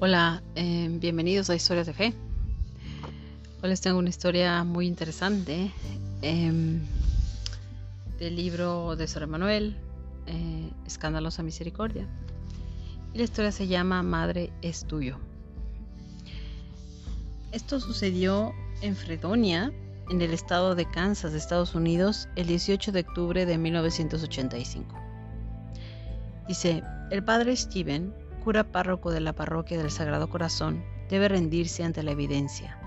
Hola, eh, bienvenidos a Historias de Fe. Hoy les tengo una historia muy interesante eh, del libro de Sor Manuel, eh, Escandalosa Misericordia. Y la historia se llama Madre es tuyo. Esto sucedió en Fredonia, en el estado de Kansas, de Estados Unidos, el 18 de octubre de 1985. Dice, el padre Steven cura párroco de la parroquia del Sagrado Corazón debe rendirse ante la evidencia.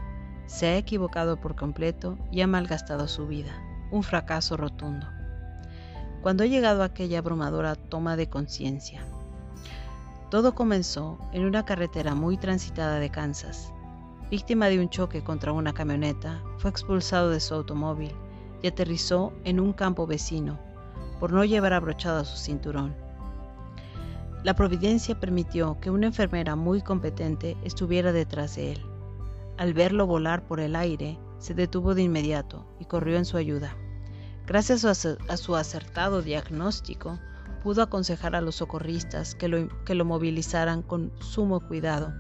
Se ha equivocado por completo y ha malgastado su vida. Un fracaso rotundo. Cuando ha llegado aquella abrumadora toma de conciencia. Todo comenzó en una carretera muy transitada de Kansas. Víctima de un choque contra una camioneta, fue expulsado de su automóvil y aterrizó en un campo vecino por no llevar abrochado su cinturón. La providencia permitió que una enfermera muy competente estuviera detrás de él. Al verlo volar por el aire, se detuvo de inmediato y corrió en su ayuda. Gracias a su acertado diagnóstico, pudo aconsejar a los socorristas que lo, movilizaran con sumo cuidado,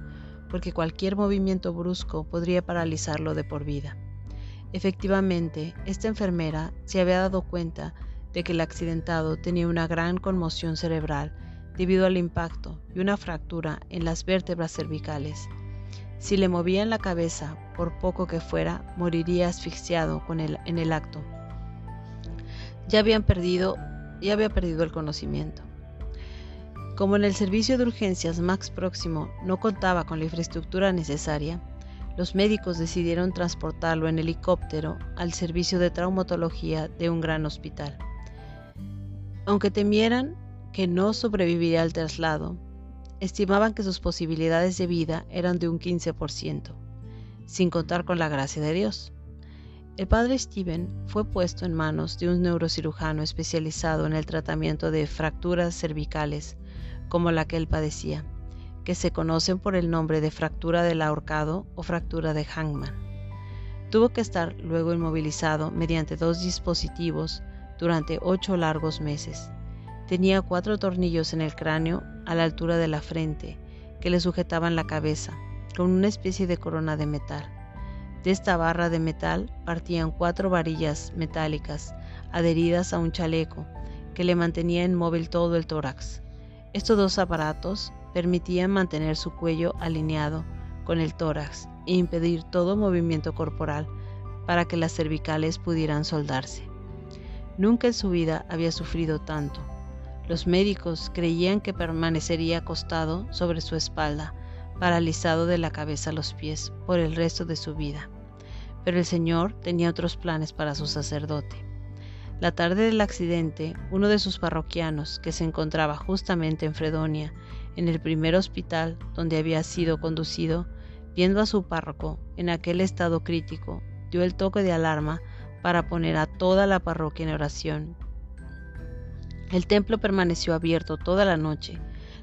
porque cualquier movimiento brusco podría paralizarlo de por vida. Efectivamente, esta enfermera se había dado cuenta de que el accidentado tenía una gran conmoción cerebral debido al impacto y una fractura en las vértebras cervicales. Si le movían la cabeza, por poco que fuera, moriría asfixiado en el acto. Ya habían perdido, ya había perdido el conocimiento. Como en el servicio de urgencias más próximo no contaba con la infraestructura necesaria, los médicos decidieron transportarlo en helicóptero al servicio de traumatología de un gran hospital. Aunque temieran que no sobreviviría al traslado, estimaban que sus posibilidades de vida eran de un 15%, sin contar con la gracia de Dios. El padre Steven fue puesto en manos de un neurocirujano especializado en el tratamiento de fracturas cervicales, como la que él padecía, que se conocen por el nombre de fractura del ahorcado o fractura de Hangman. Tuvo que estar luego inmovilizado mediante dos dispositivos durante ocho largos meses Tenía cuatro tornillos en el cráneo a la altura de la frente que le sujetaban la cabeza, con una especie de corona de metal. De esta barra de metal partían cuatro varillas metálicas adheridas a un chaleco que le mantenía inmóvil todo el tórax. Estos dos aparatos permitían mantener su cuello alineado con el tórax e impedir todo movimiento corporal para que las cervicales pudieran soldarse. Nunca en su vida había sufrido tanto. Los médicos creían que permanecería acostado sobre su espalda, paralizado de la cabeza a los pies por el resto de su vida. Pero el Señor tenía otros planes para su sacerdote. La tarde del accidente, uno de sus parroquianos, que se encontraba justamente en Fredonia, en el primer hospital donde había sido conducido, viendo a su párroco en aquel estado crítico, dio el toque de alarma para poner a toda la parroquia en oración el templo permaneció abierto toda la noche.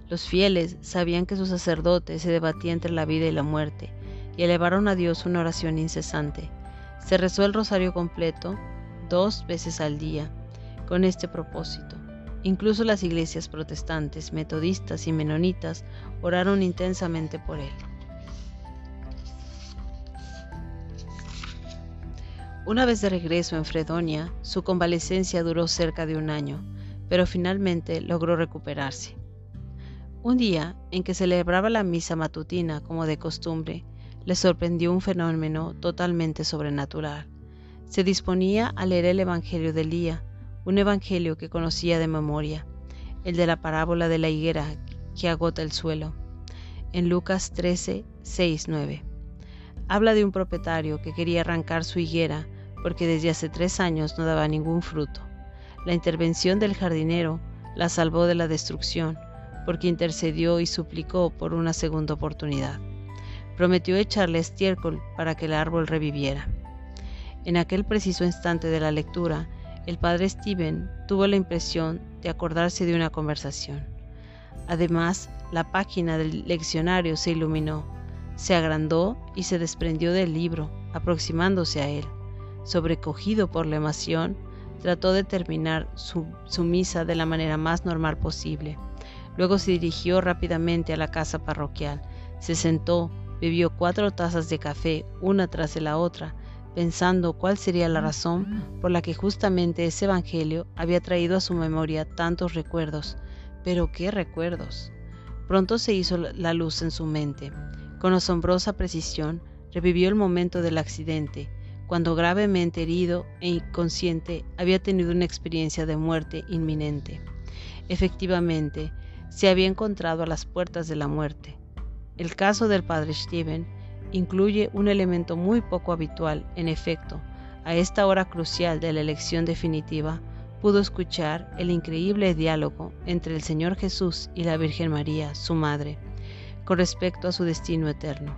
Los fieles sabían que su sacerdote se debatía entre la vida y la muerte y elevaron a Dios una oración incesante. Se rezó el rosario completo dos veces al día con este propósito. Incluso las iglesias protestantes, metodistas y menonitas oraron intensamente por él. Una vez de regreso en Fredonia, su convalecencia duró cerca de un año pero finalmente logró recuperarse. Un día, en que celebraba la misa matutina como de costumbre, le sorprendió un fenómeno totalmente sobrenatural. Se disponía a leer el Evangelio del día, un Evangelio que conocía de memoria, el de la parábola de la higuera que agota el suelo, en Lucas 13, 6, 9. Habla de un propietario que quería arrancar su higuera porque desde hace tres años no daba ningún fruto. La intervención del jardinero la salvó de la destrucción, porque intercedió y suplicó por una segunda oportunidad. Prometió echarle estiércol para que el árbol reviviera. En aquel preciso instante de la lectura, el padre Steven tuvo la impresión de acordarse de una conversación. Además, la página del leccionario se iluminó, se agrandó y se desprendió del libro, aproximándose a él. Sobrecogido por la emoción, trató de terminar su, misa de la manera más normal posible. Luego se dirigió rápidamente a la casa parroquial, Se sentó, bebió cuatro tazas de café, una tras de la otra, pensando cuál sería la razón por la que justamente ese Evangelio había traído a su memoria tantos recuerdos. Pero qué recuerdos. Pronto se hizo la luz en su mente. Con asombrosa precisión, revivió el momento del accidente, cuando gravemente herido e inconsciente había tenido una experiencia de muerte inminente. Efectivamente, se había encontrado a las puertas de la muerte. El caso del padre Steven incluye un elemento muy poco habitual, en efecto, a esta hora crucial de la elección definitiva, pudo escuchar el increíble diálogo entre el Señor Jesús y la Virgen María, su madre, con respecto a su destino eterno.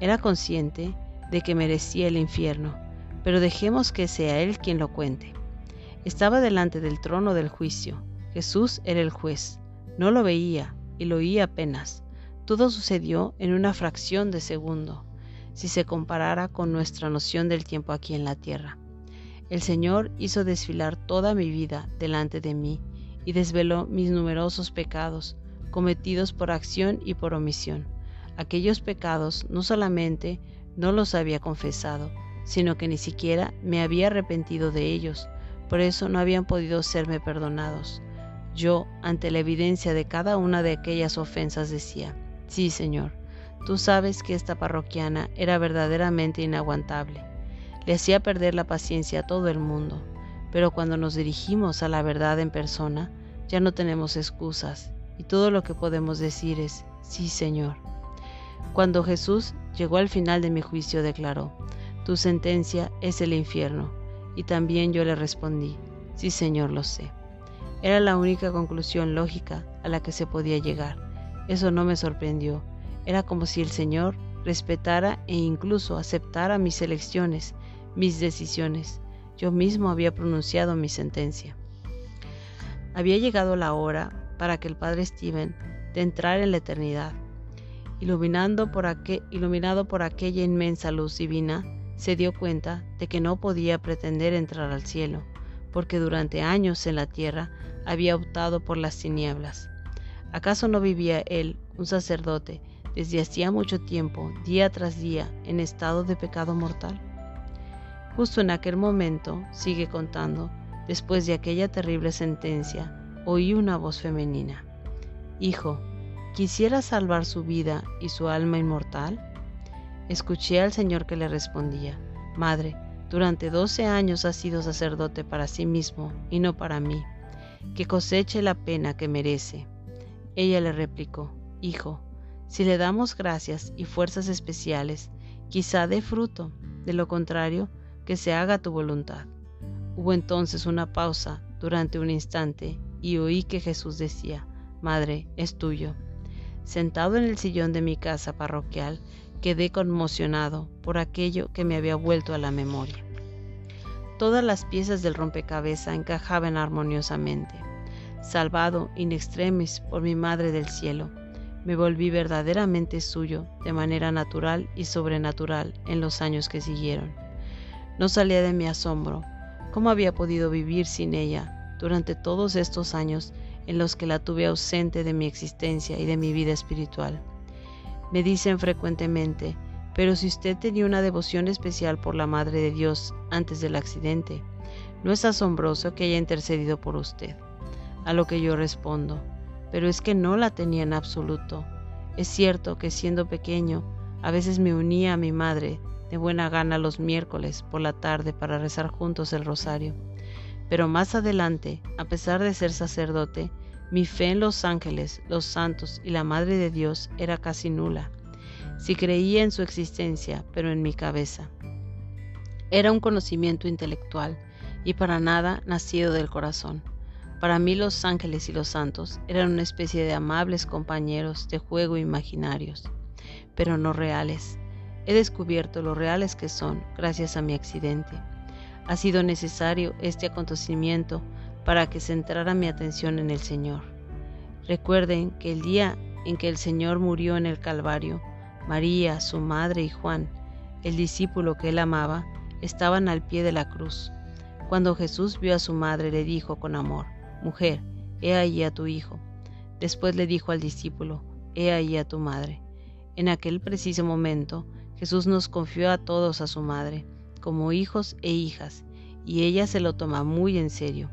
Era consciente de que merecía el infierno, pero dejemos que sea Él quien lo cuente. Estaba delante del trono del juicio. Jesús era el juez. No lo veía y lo oía apenas. Todo sucedió en una fracción de segundo, si se comparara con nuestra noción del tiempo aquí en la tierra. El Señor hizo desfilar toda mi vida delante de mí y desveló mis numerosos pecados, cometidos por acción y por omisión. Aquellos pecados no solamente no los había confesado, sino que ni siquiera me había arrepentido de ellos, por eso no habían podido serme perdonados. Yo, ante la evidencia de cada una de aquellas ofensas, decía, Sí, Señor, tú sabes que esta parroquiana era verdaderamente inaguantable. Le hacía perder la paciencia a todo el mundo, pero cuando nos dirigimos a la verdad en persona, ya no tenemos excusas y todo lo que podemos decir es, sí, Señor. Cuando Jesús llegó al final de mi juicio, declaró, tu sentencia es el infierno. Y también yo le respondí, sí, Señor, lo sé. Era la única conclusión lógica a la que se podía llegar. Eso no me sorprendió. Era como si el Señor respetara e incluso aceptara mis elecciones, mis decisiones. Yo mismo había pronunciado mi sentencia. Había llegado la hora para que el Padre Steven de entrar en la eternidad. Iluminado por aquella inmensa luz divina, se dio cuenta de que no podía pretender entrar al cielo, porque durante años en la tierra había optado por las tinieblas. ¿Acaso no vivía él, un sacerdote, desde hacía mucho tiempo, día tras día, en estado de pecado mortal? Justo en aquel momento, sigue contando, después de aquella terrible sentencia, oí una voz femenina. Hijo, ¿quisiera salvar su vida y su alma inmortal? Escuché al Señor que le respondía, Madre, durante doce años has sido sacerdote para sí mismo y no para mí, que coseche la pena que merece. Ella le replicó, Hijo, si le damos gracias y fuerzas especiales, quizá dé fruto, de lo contrario, que se haga tu voluntad. Hubo entonces una pausa durante un instante y oí que Jesús decía, Madre, es tuyo. Sentado en el sillón de mi casa parroquial, quedé conmocionado por aquello que me había vuelto a la memoria. Todas las piezas del rompecabezas encajaban armoniosamente salvado in extremis por mi Madre del Cielo, me volví verdaderamente suyo de manera natural y sobrenatural en los años que siguieron. No salía de mi asombro. ¿Cómo había podido vivir sin ella durante todos estos años en los que la tuve ausente de mi existencia y de mi vida espiritual? Me dicen frecuentemente, pero si usted tenía una devoción especial por la Madre de Dios antes del accidente, ¿no es asombroso que haya intercedido por usted? A lo que yo respondo, pero es que no la tenía en absoluto. Es cierto que siendo pequeño, a veces me unía a mi madre de buena gana los miércoles por la tarde para rezar juntos el rosario. Pero más adelante, a pesar de ser sacerdote, mi fe en los ángeles, los santos y la Madre de Dios era casi nula. Si creía en su existencia, pero en mi cabeza. Era un conocimiento intelectual y para nada nacido del corazón. Para mí los ángeles y los santos eran una especie de amables compañeros de juego imaginarios, pero no reales. He descubierto lo reales que son gracias a mi accidente. Ha sido necesario este acontecimiento para que centrara mi atención en el Señor. Recuerden que el día en que el Señor murió en el Calvario, María, su madre y Juan, el discípulo que él amaba, estaban al pie de la cruz. Cuando Jesús vio a su madre le dijo con amor, Mujer, he ahí a tu hijo. Después le dijo al discípulo, He ahí a tu madre. En aquel preciso momento, Jesús nos confió a todos a su madre, como hijos e hijas, y ella se lo toma muy en serio.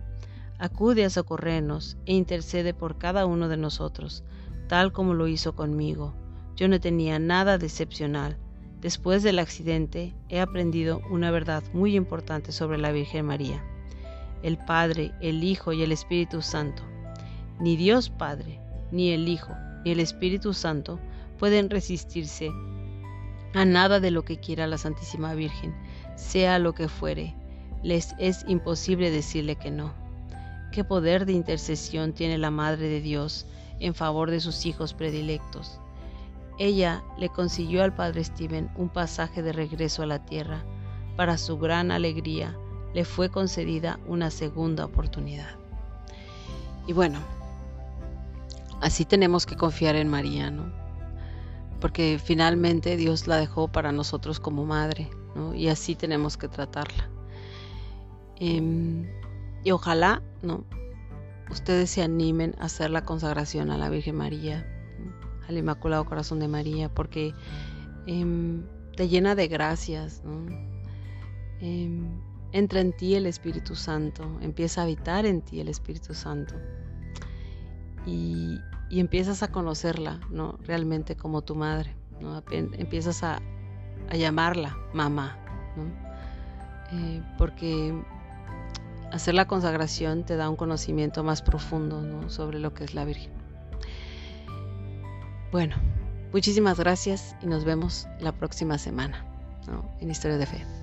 Acude a socorrernos e intercede por cada uno de nosotros, tal como lo hizo conmigo. Yo no tenía nada de excepcional. Después del accidente he aprendido una verdad muy importante sobre la Virgen María. El Padre, el Hijo y el Espíritu Santo. Ni Dios Padre, ni el Hijo, ni el Espíritu Santo pueden resistirse a nada de lo que quiera la Santísima Virgen, sea lo que fuere. Les es imposible decirle que no. ¿Qué poder de intercesión tiene la Madre de Dios en favor de sus hijos predilectos? Ella le consiguió al padre Stephen un pasaje de regreso a la tierra. Para su gran alegría, le fue concedida una segunda oportunidad. Y bueno, así tenemos que confiar en María, ¿no? Porque finalmente Dios la dejó para nosotros como madre, ¿no? Y así tenemos que tratarla. Em, y ojalá, ¿no? Ustedes se animen a hacer la consagración a la Virgen María, al Inmaculado Corazón de María, porque em, te llena de gracias, ¿no? Em, entra en ti el Espíritu Santo, empieza a habitar en ti el Espíritu Santo. Y, empiezas a conocerla, ¿no? Realmente como tu madre, ¿no? Empiezas a, llamarla mamá, eh, porque hacer la consagración te da un conocimiento más profundo sobre lo que es la Virgen. Bueno, muchísimas gracias y nos vemos la próxima semana en Historia de Fe.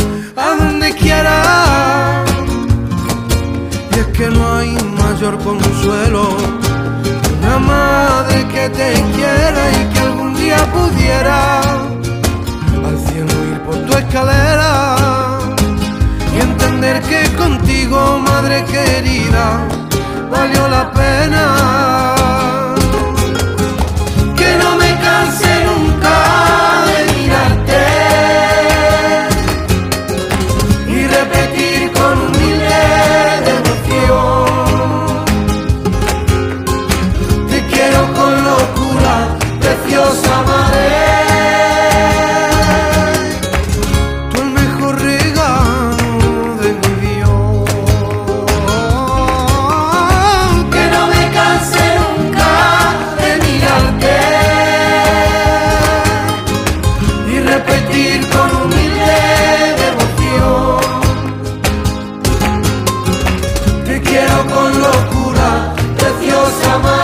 a donde quiera. Y es que no hay mayor consuelo que una madre que te quiera y que algún día pudiera al cielo ir por tu escalera y entender que contigo, madre querida, valió la pena. Deja cuna. Ay, ay,